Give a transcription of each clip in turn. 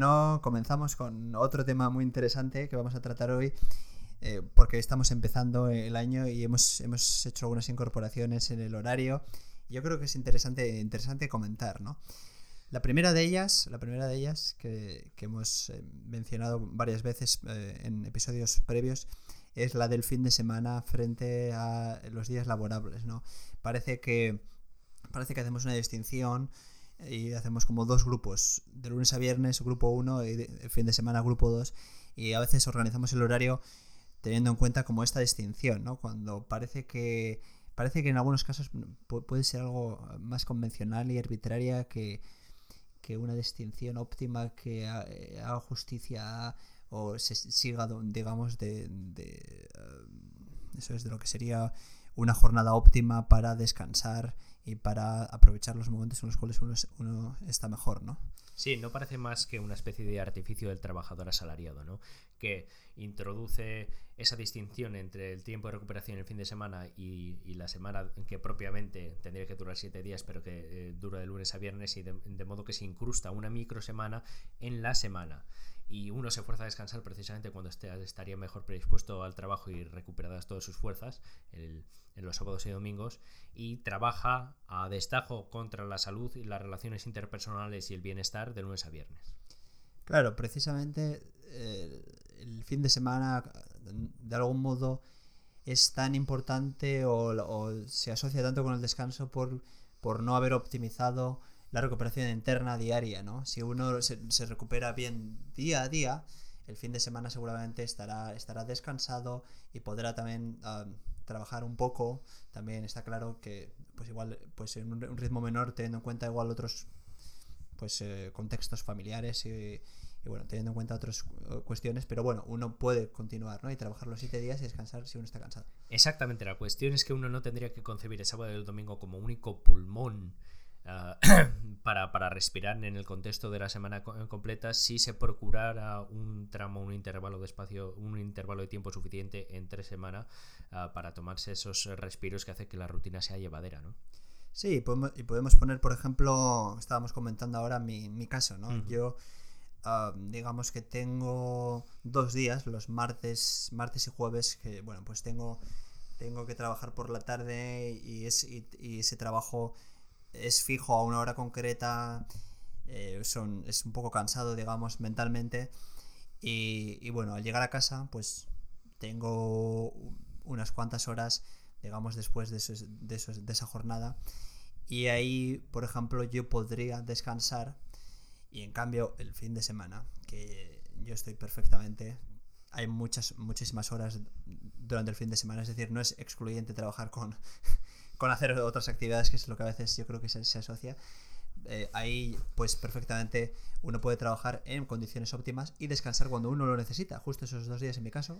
Bueno, comenzamos con otro tema muy interesante que vamos a tratar hoy, eh, porque estamos empezando el año y hemos, hemos hecho algunas incorporaciones en el horario. Yo creo que es interesante, interesante comentar, ¿no? La primera de ellas, la primera de ellas que, hemos eh, mencionado varias veces eh, en episodios previos, es la del fin de semana frente a los días laborables, ¿no? Parece que, parece que hacemos una distinción y hacemos como dos grupos, de lunes a viernes grupo 1 y de fin de semana grupo 2 y a veces organizamos el horario teniendo en cuenta como esta distinción, ¿no? Cuando parece que parece que en algunos casos puede ser algo más convencional y arbitraria que, que una distinción óptima que eh, haga justicia o se siga, digamos, de, de eh, eso es de lo que sería una jornada óptima para descansar y para aprovechar los momentos en los cuales uno, está mejor, ¿no? Sí, no parece más que una especie de artificio del trabajador asalariado, ¿no? Que introduce esa distinción entre el tiempo de recuperación el fin de semana y, la semana que propiamente tendría que durar siete días, pero que eh, dura de lunes a viernes y de, modo que se incrusta una micro semana en la semana y uno se fuerza a descansar precisamente cuando estaría mejor predispuesto al trabajo y recuperadas todas sus fuerzas en los sábados y domingos y trabaja a destajo contra la salud y las relaciones interpersonales y el bienestar de lunes a viernes. Claro, precisamente eh, el fin de semana de algún modo es tan importante o, se asocia tanto con el descanso por, por no haber optimizado la recuperación interna diaria, ¿no? Si uno se, recupera bien día a día, el fin de semana seguramente estará, estará descansado y podrá también ah, trabajar un poco. También está claro que, pues igual, pues en un, ritmo menor, teniendo en cuenta igual otros pues eh, contextos familiares y, bueno, teniendo en cuenta otras cuestiones, pero bueno, uno puede continuar, ¿no? Y trabajar los siete días y descansar si uno está cansado. Exactamente, la cuestión es que uno no tendría que concebir el sábado y el domingo como único pulmón Ah, para, para, respirar en el contexto de la semana completa si se procurara un tramo, un intervalo de espacio, un intervalo de tiempo suficiente entre semana uh, para tomarse esos respiros que hace que la rutina sea llevadera, ¿no? Sí, podemos, y podemos poner, por ejemplo, estábamos comentando ahora mi, mi caso, ¿no? Yo, uh, digamos que tengo dos días, los martes, martes y jueves, que, bueno, pues tengo, tengo que trabajar por la tarde y, es, y ese trabajo es fijo a una hora concreta, eh, son, es un poco cansado, digamos, mentalmente. Y, bueno, al llegar a casa, pues tengo unas cuantas horas, digamos, después de, de, esa jornada. Y ahí, por ejemplo, yo podría descansar. Y en cambio, el fin de semana, que yo estoy perfectamente, hay muchas, muchísimas horas durante el fin de semana. Es decir, no es excluyente trabajar con con hacer otras actividades, que es lo que a veces yo creo que se, asocia. Eh, ahí, pues perfectamente uno puede trabajar en condiciones óptimas y descansar cuando uno lo necesita, justo esos dos días en mi caso.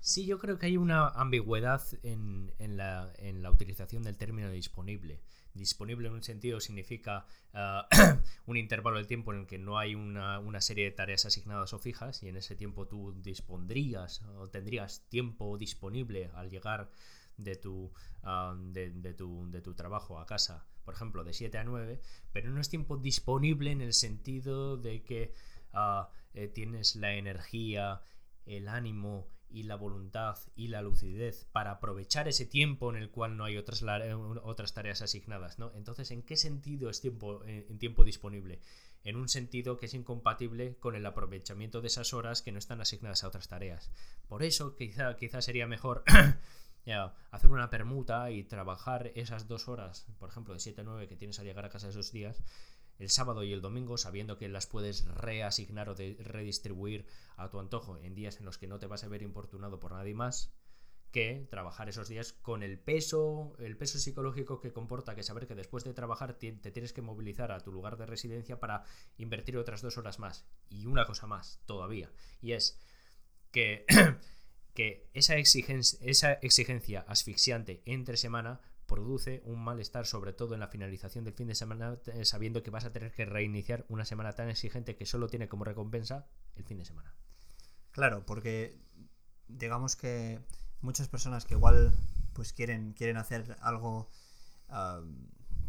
Sí, yo creo que hay una ambigüedad en, la, utilización del término disponible. Disponible en un sentido significa ah, un intervalo de tiempo en el que no hay una, una, serie de tareas asignadas o fijas y en ese tiempo tú dispondrías o tendrías tiempo disponible al llegar de tu, ah, de, tu, de tu trabajo a casa, por ejemplo, de 7 a 9, pero no es tiempo disponible en el sentido de que eh, tienes la energía, el ánimo y la voluntad y la lucidez para aprovechar ese tiempo en el cual no hay otras, eh, otras tareas asignadas, ¿no? Entonces, ¿en qué sentido es tiempo, eh, en tiempo disponible? En un sentido que es incompatible con el aprovechamiento de esas horas que no están asignadas a otras tareas. Por eso, quizá, quizá sería mejor hacer una permuta y trabajar esas dos horas, por ejemplo, de 7 a 9 que tienes a llegar a casa esos días, el sábado y el domingo, sabiendo que las puedes reasignar o redistribuir a tu antojo en días en los que no te vas a ver importunado por nadie más, que trabajar esos días con el peso, el peso psicológico que comporta que saber que después de trabajar te, tienes que movilizar a tu lugar de residencia para invertir otras dos horas más. Y una cosa más todavía, y es que que esa esa exigencia asfixiante entre semana produce un malestar, sobre todo en la finalización del fin de semana, sabiendo que vas a tener que reiniciar una semana tan exigente que solo tiene como recompensa el fin de semana. Claro, porque digamos que muchas personas que igual pues quieren, quieren hacer algo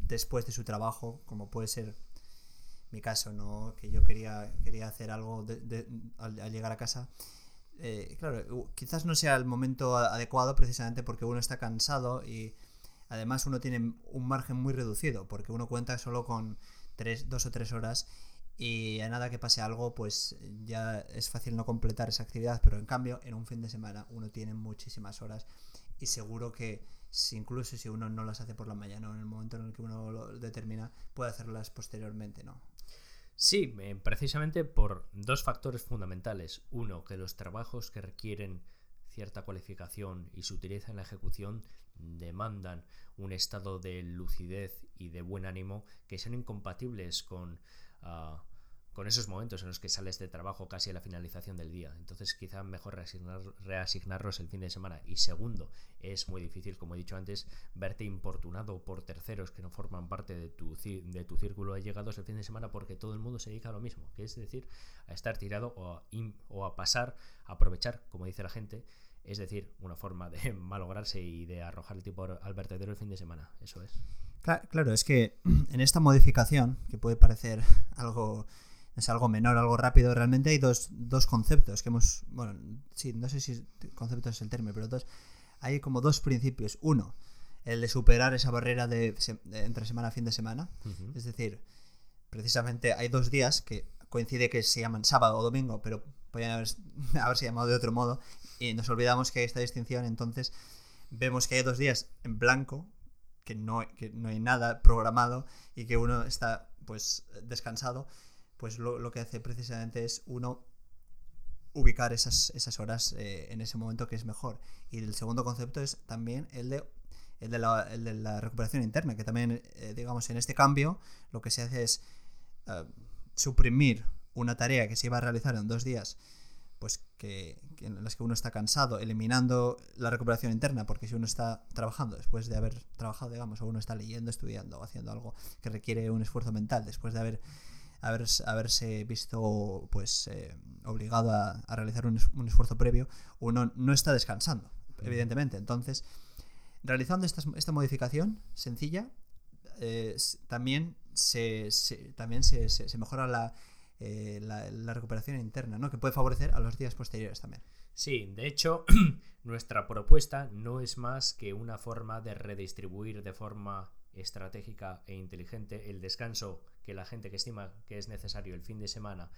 después de su trabajo, como puede ser mi caso, ¿no? Que yo quería, quería hacer algo al, llegar a casa. Eh, claro, quizás no sea el momento adecuado precisamente porque uno está cansado y además uno tiene un margen muy reducido porque uno cuenta solo con tres, dos o tres horas y a nada que pase algo pues ya es fácil no completar esa actividad pero en cambio en un fin de semana uno tiene muchísimas horas y seguro que si incluso si uno no las hace por la mañana o en el momento en el que uno lo determina puede hacerlas posteriormente no Sí, eh, precisamente por dos factores fundamentales. Uno, que los trabajos que requieren cierta cualificación y se utilizan en la ejecución demandan un estado de lucidez y de buen ánimo que son incompatibles con ah, con esos momentos en los que sales de trabajo casi a la finalización del día. Entonces quizá mejor reasignar, reasignarlos el fin de semana. Y segundo, es muy difícil, como he dicho antes, verte importunado por terceros que no forman parte de tu, de tu círculo de llegados el fin de semana porque todo el mundo se dedica a lo mismo, que es decir, a estar tirado o a, o a pasar, a aprovechar, como dice la gente, es decir, una forma de malograrse y de arrojar el tipo al vertedero el fin de semana. Eso es. Claro, es que en esta modificación, que puede parecer algo es algo menor, algo rápido. Realmente hay dos, conceptos que hemos. Bueno, sí, no sé si concepto es el término, pero dos. Hay como dos principios. Uno, el de superar esa barrera de, entre semana a fin de semana. Es decir, precisamente hay dos días que coincide que se llaman sábado o domingo, pero podrían haber, haberse llamado de otro modo. Y nos olvidamos que hay esta distinción. Entonces, vemos que hay dos días en blanco, que no, que no hay nada programado y que uno está pues descansado pues lo, que hace precisamente es uno ubicar esas, esas horas eh, en ese momento que es mejor. Y el segundo concepto es también el de, el de, la, recuperación interna, que también, eh, digamos, en este cambio lo que se hace es eh, suprimir una tarea que se iba a realizar en dos días, pues que, en las que uno está cansado, eliminando la recuperación interna, porque si uno está trabajando después de haber trabajado, digamos, o uno está leyendo, estudiando o haciendo algo que requiere un esfuerzo mental, después de haber haberse visto pues eh, obligado a, realizar un, esfuerzo previo, uno no está descansando, evidentemente. Entonces, realizando esta, modificación sencilla, eh, también, se, también se, mejora eh, la, la, recuperación interna, ¿no? que puede favorecer a los días posteriores también. Sí, de hecho, nuestra propuesta no es más que una forma de redistribuir de forma estratégica e inteligente el descanso que la gente que estima que es necesario el fin de semana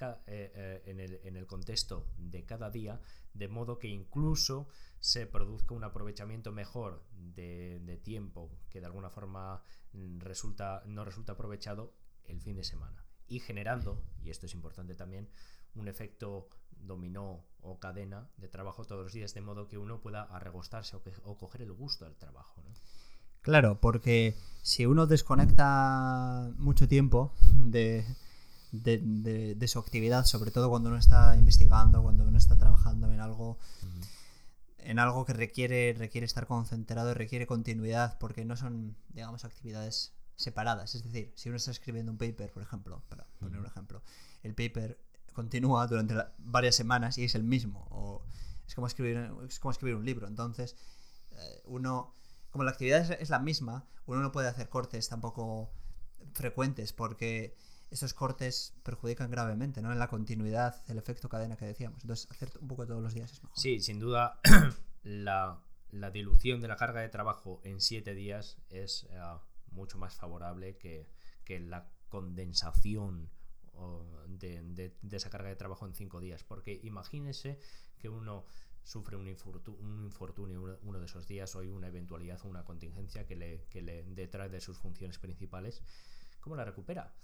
eh, eh, en, el, en, el, contexto de cada día, de modo que incluso se produzca un aprovechamiento mejor de, tiempo que de alguna forma mm, resulta, no resulta aprovechado el fin de semana. Y generando, y esto es importante también, un efecto dominó o cadena de trabajo todos los días, de modo que uno pueda arregostarse o, o coger el gusto al trabajo. ¿no? Claro, porque si uno desconecta mucho tiempo de, su actividad, sobre todo cuando uno está investigando, cuando uno está trabajando en algo, en algo que requiere, requiere estar concentrado y requiere continuidad, porque no son, digamos, actividades separadas. Es decir, si uno está escribiendo un paper, por ejemplo, para poner un ejemplo, el paper continúa durante varias semanas y es el mismo. O es como escribir, es como escribir un libro. Entonces, eh, uno como la actividad es, la misma, uno no puede hacer cortes tampoco frecuentes porque esos cortes perjudican gravemente, ¿no? En la continuidad, el efecto cadena que decíamos. Entonces, hacer un poco todos los días es mejor. Sí, sin duda, la, dilución de la carga de trabajo en siete días es eh, mucho más favorable que, la condensación de, de, esa carga de trabajo en cinco días. Porque imagínese que uno sufre un, infortunio, uno de esos días o hay una eventualidad o una contingencia que le, que le detrae de sus funciones principales, ¿cómo la recupera?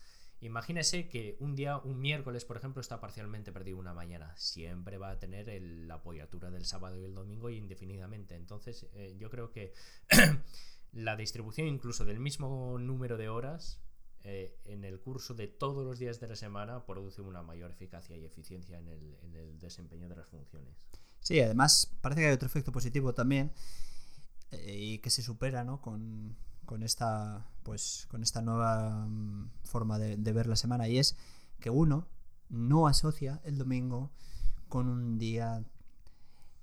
Imagínese que un día, un miércoles, por ejemplo, está parcialmente perdido una mañana. Siempre va a tener la apoyatura del sábado y el domingo indefinidamente. Entonces, eh, yo creo que la distribución incluso del mismo número de horas eh, en el curso de todos los días de la semana produce una mayor eficacia y eficiencia en el, en el desempeño de las funciones. Sí, además parece que hay otro efecto positivo también eh, y que se supera ¿no? con, esta pues con esta nueva mm, forma de, ver la semana y es que uno no asocia el domingo con un día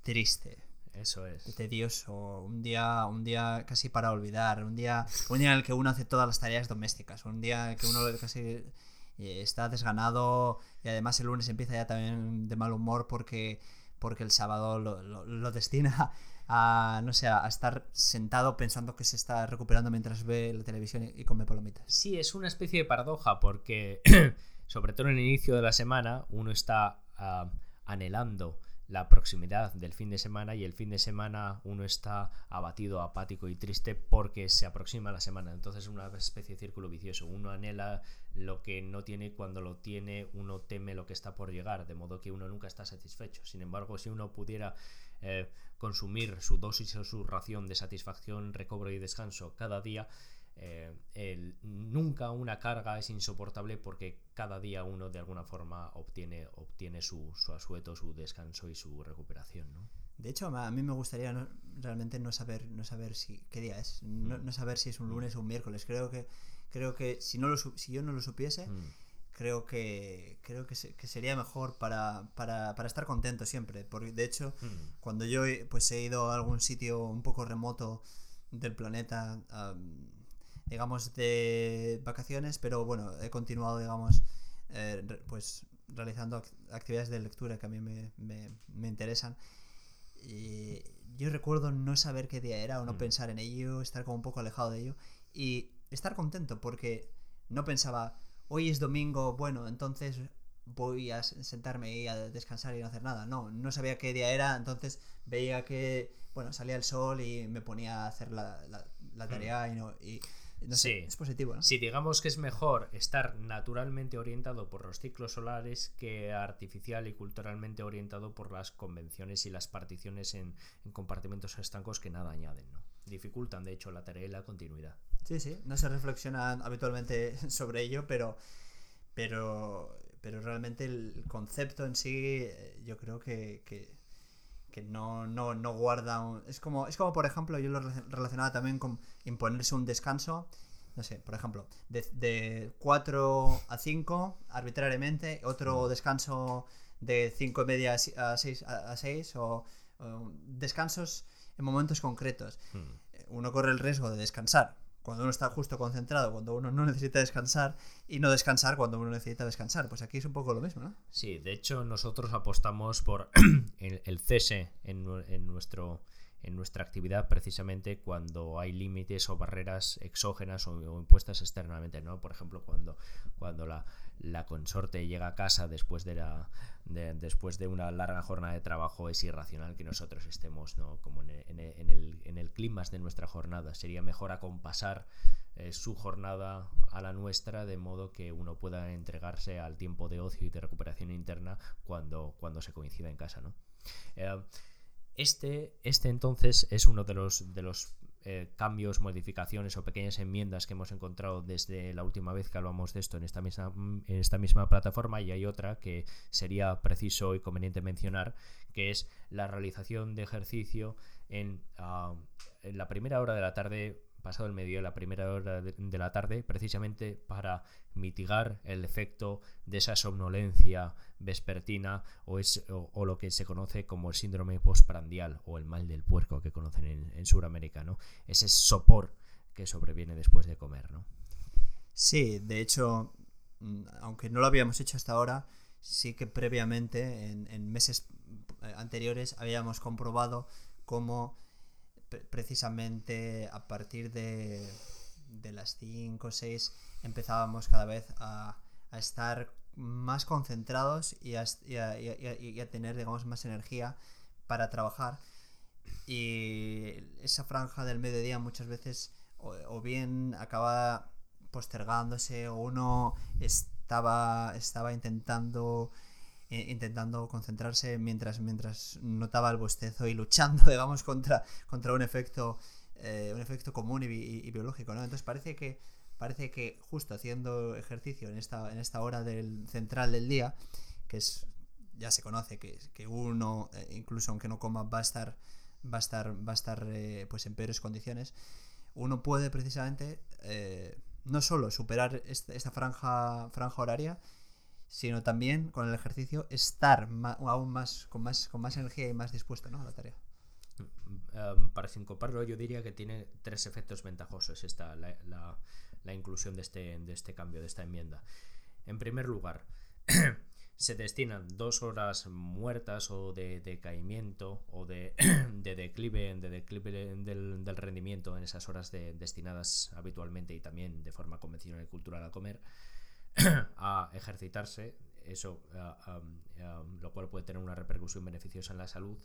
triste. Eso es. Tedioso, un día, un día casi para olvidar, un día, un día en el que uno hace todas las tareas domésticas, un día en el que uno casi eh, está desganado y además el lunes empieza ya también de mal humor porque, porque el sábado lo, destina a, no sé, a estar sentado pensando que se está recuperando mientras ve la televisión y, come palomitas. Sí, es una especie de paradoja porque, sobre todo en el inicio de la semana, uno está ah, anhelando la proximidad del fin de semana y el fin de semana uno está abatido, apático y triste porque se aproxima la semana. Entonces es una especie de círculo vicioso. Uno anhela lo que no tiene cuando lo tiene uno teme lo que está por llegar, de modo que uno nunca está satisfecho. Sin embargo, si uno pudiera eh, consumir su dosis o su ración de satisfacción, recobro y descanso cada día, eh, nunca una carga es insoportable porque cada día uno de alguna forma obtiene, obtiene su, su asueto, su descanso y su recuperación. ¿no? De hecho, a mí me gustaría realmente no saber, no saber si, qué día es, no, mm. saber si es un lunes o un miércoles. Creo que, creo que si, no lo, si yo no lo supiese, mm. creo que creo que, que sería mejor para, para, para, estar contento siempre. Porque de hecho, mm. cuando yo pues, he ido a algún sitio un poco remoto del planeta, digamos, de vacaciones, pero bueno, he continuado, digamos, eh, pues realizando actividades de lectura que a mí me, me, interesan. Y yo recuerdo no saber qué día era o no mm. pensar en ello, estar como un poco alejado de ello y estar contento porque no pensaba, hoy es domingo, bueno, entonces voy a sentarme y a descansar y no hacer nada. No, no sabía qué día era, entonces veía que, bueno, salía el sol y me ponía a hacer la, la, mm. tarea y, no, y sí. es positivo, ¿no? Sí, digamos que es mejor estar naturalmente orientado por los ciclos solares que artificial y culturalmente orientado por las convenciones y las particiones en, compartimentos estancos que nada añaden, ¿no? Dificultan, de hecho, la tarea y la continuidad. Sí, sí, no se reflexiona habitualmente sobre ello, pero, pero, pero realmente el concepto en sí eh, yo creo que, que que no, no, no guarda un... Es como, es como, por ejemplo, yo lo relacionaba también con imponerse un descanso, no sé, por ejemplo, de, de 4 a 5 arbitrariamente, otro descanso de 5 y media a 6, a 6 o, descansos en momentos concretos. Uno corre el riesgo de descansar cuando uno está justo concentrado, cuando uno no necesita descansar, y no descansar cuando uno necesita descansar. Pues aquí es un poco lo mismo, ¿no? Sí, de hecho nosotros apostamos por el, cese en, en, nuestro, en nuestra actividad precisamente cuando hay límites o barreras exógenas o, impuestas externamente, ¿no? Por ejemplo, cuando, cuando la, la consorte llega a casa después de la después de una larga jornada de trabajo es irracional que nosotros estemos ¿no? como en el, en, el, en el clima de nuestra jornada sería mejor acompasar eh, su jornada a la nuestra de modo que uno pueda entregarse al tiempo de ocio y de recuperación interna cuando, cuando se coincida en casa ¿no? Eh, este, este entonces es uno de los, de los eh, cambios, modificaciones o pequeñas enmiendas que hemos encontrado desde la última vez que hablamos de esto en esta misma, en esta misma plataforma. Y hay otra que sería preciso y conveniente mencionar, que es la realización de ejercicio en, ah, en la primera hora de la tarde pasado el medio de la primera hora de, la tarde, precisamente para mitigar el efecto de esa somnolencia vespertina o, es, o, lo que se conoce como el síndrome postprandial o el mal del puerco que conocen en, en Sudamérica, ¿no? Ese sopor que sobreviene después de comer, ¿no? Sí, de hecho, mm, aunque no lo habíamos hecho hasta ahora, sí que previamente, en, meses eh, anteriores, habíamos comprobado cómo precisamente a partir de, de las 5 o 6 empezábamos cada vez a, a estar más concentrados y a, a, a, tener, digamos, más energía para trabajar. Y esa franja del mediodía muchas veces o, bien acaba postergándose o uno estaba, estaba intentando intentando concentrarse mientras, mientras notaba el bostezo y luchando, digamos, contra, contra un efecto eh, un efecto común y, biológico, ¿no? Entonces parece que parece que justo haciendo ejercicio en esta, en esta hora del central del día, que es ya se conoce que, que uno, eh, incluso aunque no coma, va a estar va a estar, va a estar eh, pues en peores condiciones, uno puede precisamente no solo superar esta, esta franja, franja horaria, sino también con el ejercicio estar aún más con, más con más energía y más dispuesto ¿no? a la tarea. Um, para sincoparlo, yo diría que tiene tres efectos ventajosos esta, la, la, inclusión de este, de este cambio, de esta enmienda. En primer lugar, se destinan dos horas muertas o de decaimiento o de, declive, de declive del, rendimiento en esas horas destinadas habitualmente y también de forma convencional y cultural a comer, a ejercitarse, eso lo cual puede tener una repercusión beneficiosa en la salud.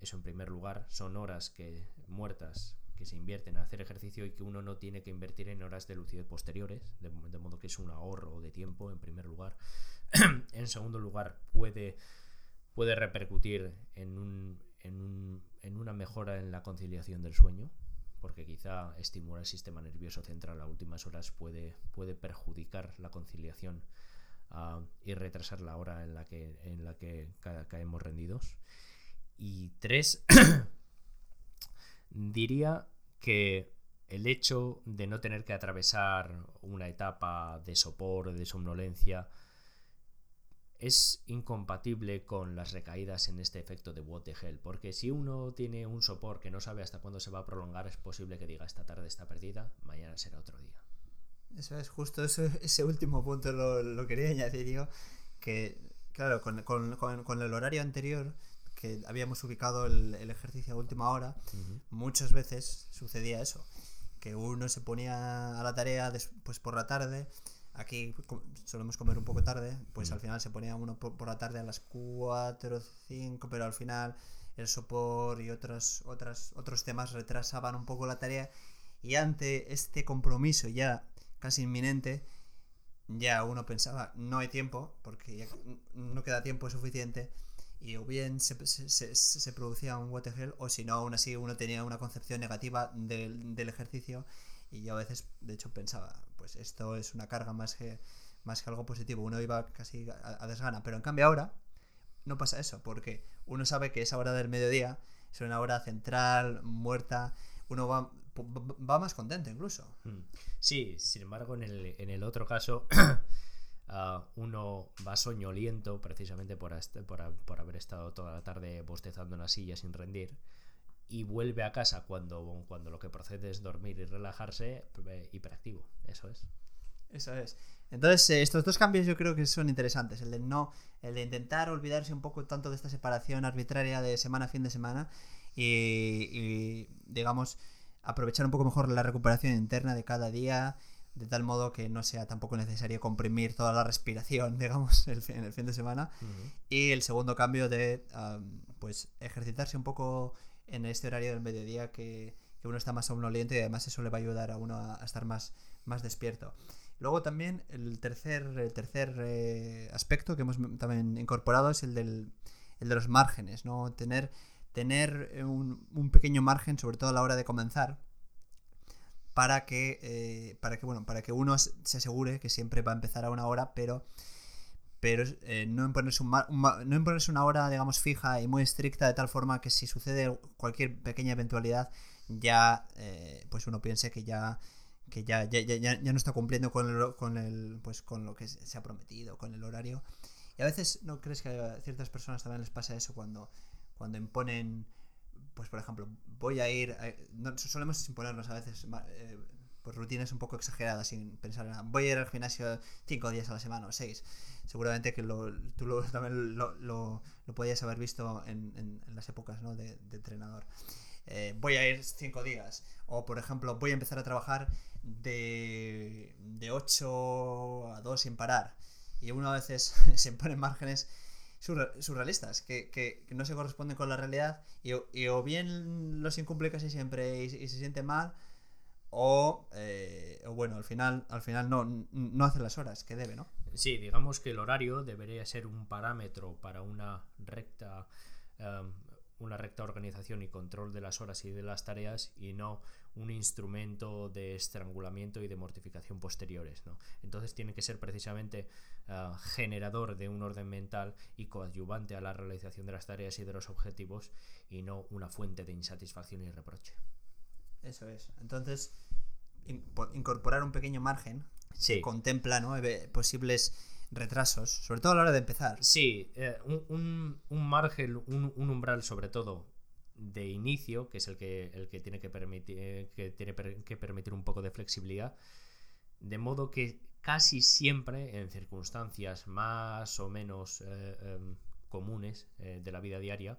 Eso en primer lugar, son horas que muertas que se invierten en hacer ejercicio y que uno no tiene que invertir en horas de lucidez posteriores, de, modo que es un ahorro de tiempo en primer lugar. en segundo lugar, puede, puede repercutir en, un, en, un, en una mejora en la conciliación del sueño, porque quizá estimular el sistema nervioso central a últimas horas puede, puede perjudicar la conciliación ah, y retrasar la hora en la que, en la que caemos rendidos. Y tres, diría que el hecho de no tener que atravesar una etapa de sopor, de somnolencia, es incompatible con las recaídas en este efecto de what the hell. Porque si uno tiene un sopor que no sabe hasta cuándo se va a prolongar, es posible que diga esta tarde está perdida, mañana será otro día. Eso es justo ese último punto lo, quería añadir yo. Que, claro, con, con el horario anterior que habíamos ubicado el, ejercicio a última hora, muchas veces sucedía eso, que uno se ponía a la tarea después por la tarde, aquí solemos comer un poco tarde, pues al final se ponía uno por, la tarde a las 4 o 5, pero al final el sopor y otros, otras, otros temas retrasaban un poco la tarea y ante este compromiso ya casi inminente, ya uno pensaba, no hay tiempo, porque ya no queda tiempo suficiente, y o bien se, se, se, producía un what o si no, aún así uno tenía una concepción negativa del, del, ejercicio y yo a veces, de hecho, pensaba, pues esto es una carga más que, más que algo positivo, uno iba casi a, desgana, pero en cambio ahora no pasa eso, porque uno sabe que esa hora del mediodía es una hora central, muerta, uno va, más contento incluso. Hmm. Sí, sin embargo, en el, otro caso... uno va soñoliento precisamente por, por, haber estado toda la tarde bostezando en la silla sin rendir y vuelve a casa cuando, cuando lo que procede es dormir y relajarse eh, hiperactivo. Eso es. Eso es. Entonces, eh, estos dos cambios yo creo que son interesantes. El de no, el de intentar olvidarse un poco tanto de esta separación arbitraria de semana a fin de semana y, y digamos, aprovechar un poco mejor la recuperación interna de cada día de tal modo que no sea tampoco necesario comprimir toda la respiración, digamos, el, en el fin de semana. Y el segundo cambio de, pues, ejercitarse un poco en este horario del mediodía que, uno está más somnoliente y además eso le va a ayudar a uno a, estar más, más despierto. Luego también el tercer, el tercer eh, aspecto que hemos también incorporado es el, del, el de los márgenes, ¿no? Tener, tener un, un pequeño margen, sobre todo a la hora de comenzar, para que, eh, para que, bueno, para que uno se asegure que siempre va a empezar a una hora, pero, pero eh, no, imponerse un, no imponerse una hora, digamos, fija y muy estricta, de tal forma que si sucede cualquier pequeña eventualidad, ya eh, pues uno piense que ya que ya, ya, ya, ya no está cumpliendo con, el, con, el, pues con lo que se ha prometido, con el horario. Y a veces, ¿no crees que a ciertas personas también les pasa eso cuando, cuando imponen pues por ejemplo, voy a ir, no, solemos imponernos a veces eh, pues rutinas un poco exageradas sin pensar en voy a ir al gimnasio cinco días a la semana o seis. Seguramente que lo, tú lo, también lo, lo, podías haber visto en, en, las épocas ¿no? de, entrenador. Eh, voy a ir cinco días. O por ejemplo, voy a empezar a trabajar de, de 8 a 2 sin parar. Y uno a veces se pone márgenes surrealistas, que, que, no se corresponden con la realidad y, o bien los incumple casi siempre y, se siente mal, eh, o, bueno, al final, al final no, no hace las horas que debe, ¿no? Sí, digamos que el horario debería ser un parámetro para una recta em, una recta organización y control de las horas y de las tareas y no un instrumento de estrangulamiento y de mortificación posteriores. ¿no? Entonces tiene que ser precisamente ah, generador de un orden mental y coadyuvante a la realización de las tareas y de los objetivos y no una fuente de insatisfacción y reproche. Eso es. Entonces, incorporar un pequeño margen que contempla ¿no? posibles retrasos, sobre todo a la hora de empezar. Sí, eh, un, margen, un, umbral sobre todo de inicio, que es el que, el que tiene que permitir que tiene que permitir un poco de flexibilidad, de modo que casi siempre en circunstancias más o menos eh, em, comunes eh, de la vida diaria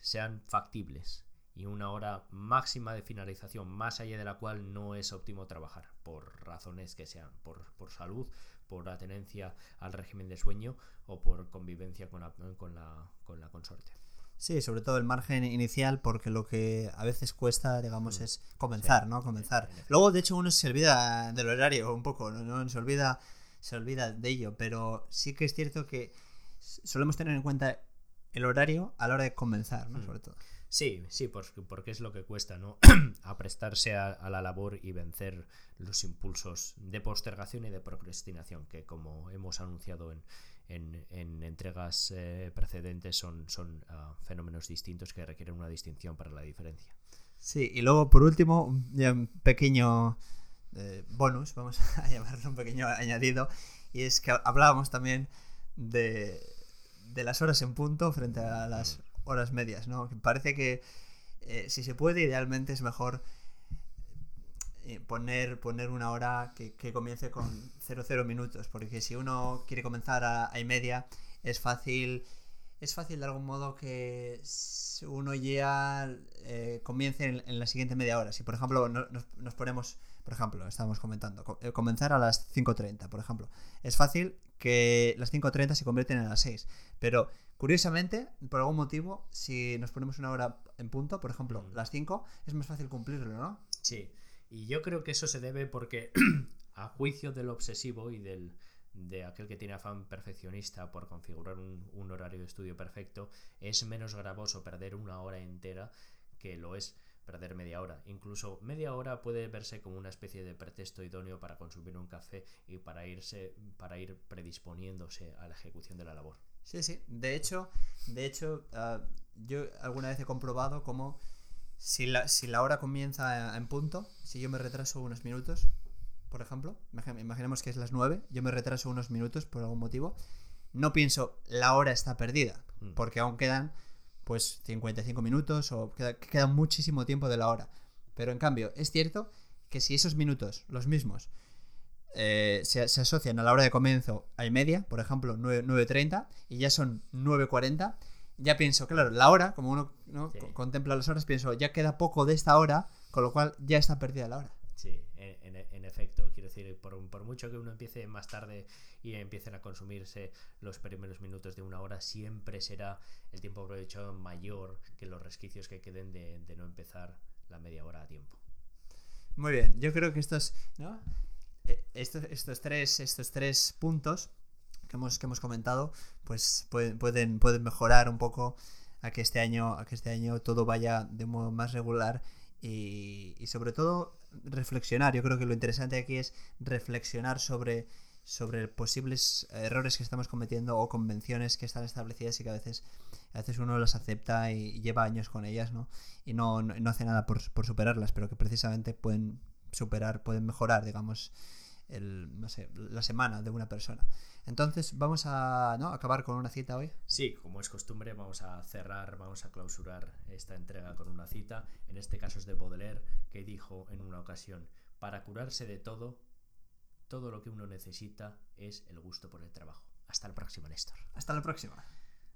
sean factibles y una hora máxima de finalización más allá de la cual no es óptimo trabajar por razones que sean por, por salud, por atenencia al régimen de sueño o por convivencia con la, con la, con la consorte. Sí, sobre todo el margen inicial, porque lo que a veces cuesta, digamos, mm. es comenzar, ¿no? Comenzar. Luego, de hecho, uno se olvida del horario un poco, ¿no? Se olvida, se olvida de ello, pero sí que es cierto que solemos tener en cuenta el horario a la hora de comenzar, ¿no? Mm. Sobre todo. Sí, sí, porque, es lo que cuesta, ¿no? Aprestarse a, la labor y vencer los impulsos de postergación y de procrastinación, que como hemos anunciado en, en, entregas eh, precedentes son, son ah, fenómenos distintos que requieren una distinción para la diferencia. Sí, y luego por último, un pequeño eh, bonus, vamos a llamarlo un pequeño añadido, y es que hablábamos también de, de las horas en punto frente a las horas medias, ¿no? Parece que eh, si se puede, idealmente es mejor eh, poner, poner una hora que, comience con 00 minutos, porque si uno quiere comenzar a, y media, es fácil, es fácil de algún modo que uno ya eh, comience en, la siguiente media hora. Si por ejemplo nos, ponemos, por ejemplo, estamos comentando, comenzar a las 5.30, por ejemplo, es fácil que las 5.30 se convierten en las 6, pero curiosamente, por algún motivo, si nos ponemos una hora en punto, por ejemplo, mm. las 5, es más fácil cumplirlo, ¿no? Sí. Y yo creo que eso se debe porque, a juicio del obsesivo y del, de aquel que tiene afán perfeccionista por configurar un, horario de estudio perfecto, es menos gravoso perder una hora entera que lo es perder media hora. Incluso media hora puede verse como una especie de pretexto idóneo para consumir un café y para irse, para ir predisponiéndose a la ejecución de la labor. Sí, sí. De hecho, de hecho, ah, yo alguna vez he comprobado cómo si la, si la hora comienza en punto, si yo me retraso unos minutos, por ejemplo, imaginemos que es las 9, yo me retraso unos minutos por algún motivo, no pienso la hora está perdida, mm. porque aún quedan pues 55 minutos o queda, muchísimo tiempo de la hora. Pero en cambio, es cierto que si esos minutos, los mismos, eh, se, asocian a la hora de comienzo a y media, por ejemplo 9.30, y ya son 9.40, ya pienso, claro, la hora, como uno contempla las horas, pienso, ya queda poco de esta hora, con lo cual ya está perdida la hora. Sí, en, efecto, quiero decir, por, por, mucho que uno empiece más tarde y empiecen a consumirse los primeros minutos de una hora, siempre será el tiempo aprovechado mayor que los resquicios que queden de, no empezar la media hora a tiempo. Muy bien, yo creo que estos, ¿no? Eh, estos, estos, tres, estos tres puntos que hemos, que hemos comentado, pues pueden, pueden, mejorar un poco a que este año, a que este año todo vaya de modo más regular y, y sobre todo reflexionar. Yo creo que lo interesante aquí es reflexionar sobre, sobre posibles errores que estamos cometiendo o convenciones que están establecidas y que a veces, a veces uno las acepta y lleva años con ellas, ¿no? Y no, no, hace nada por, por superarlas, pero que precisamente pueden superar, pueden mejorar, digamos, el, no sé, la semana de una persona. Entonces, vamos a ¿no? acabar con una cita hoy. Sí, como es costumbre, vamos a cerrar, vamos a clausurar esta entrega con una cita. En este caso es de Baudelaire, que dijo en una ocasión, para curarse de todo, todo lo que uno necesita es el gusto por el trabajo. Hasta la próxima, Néstor. Hasta la próxima.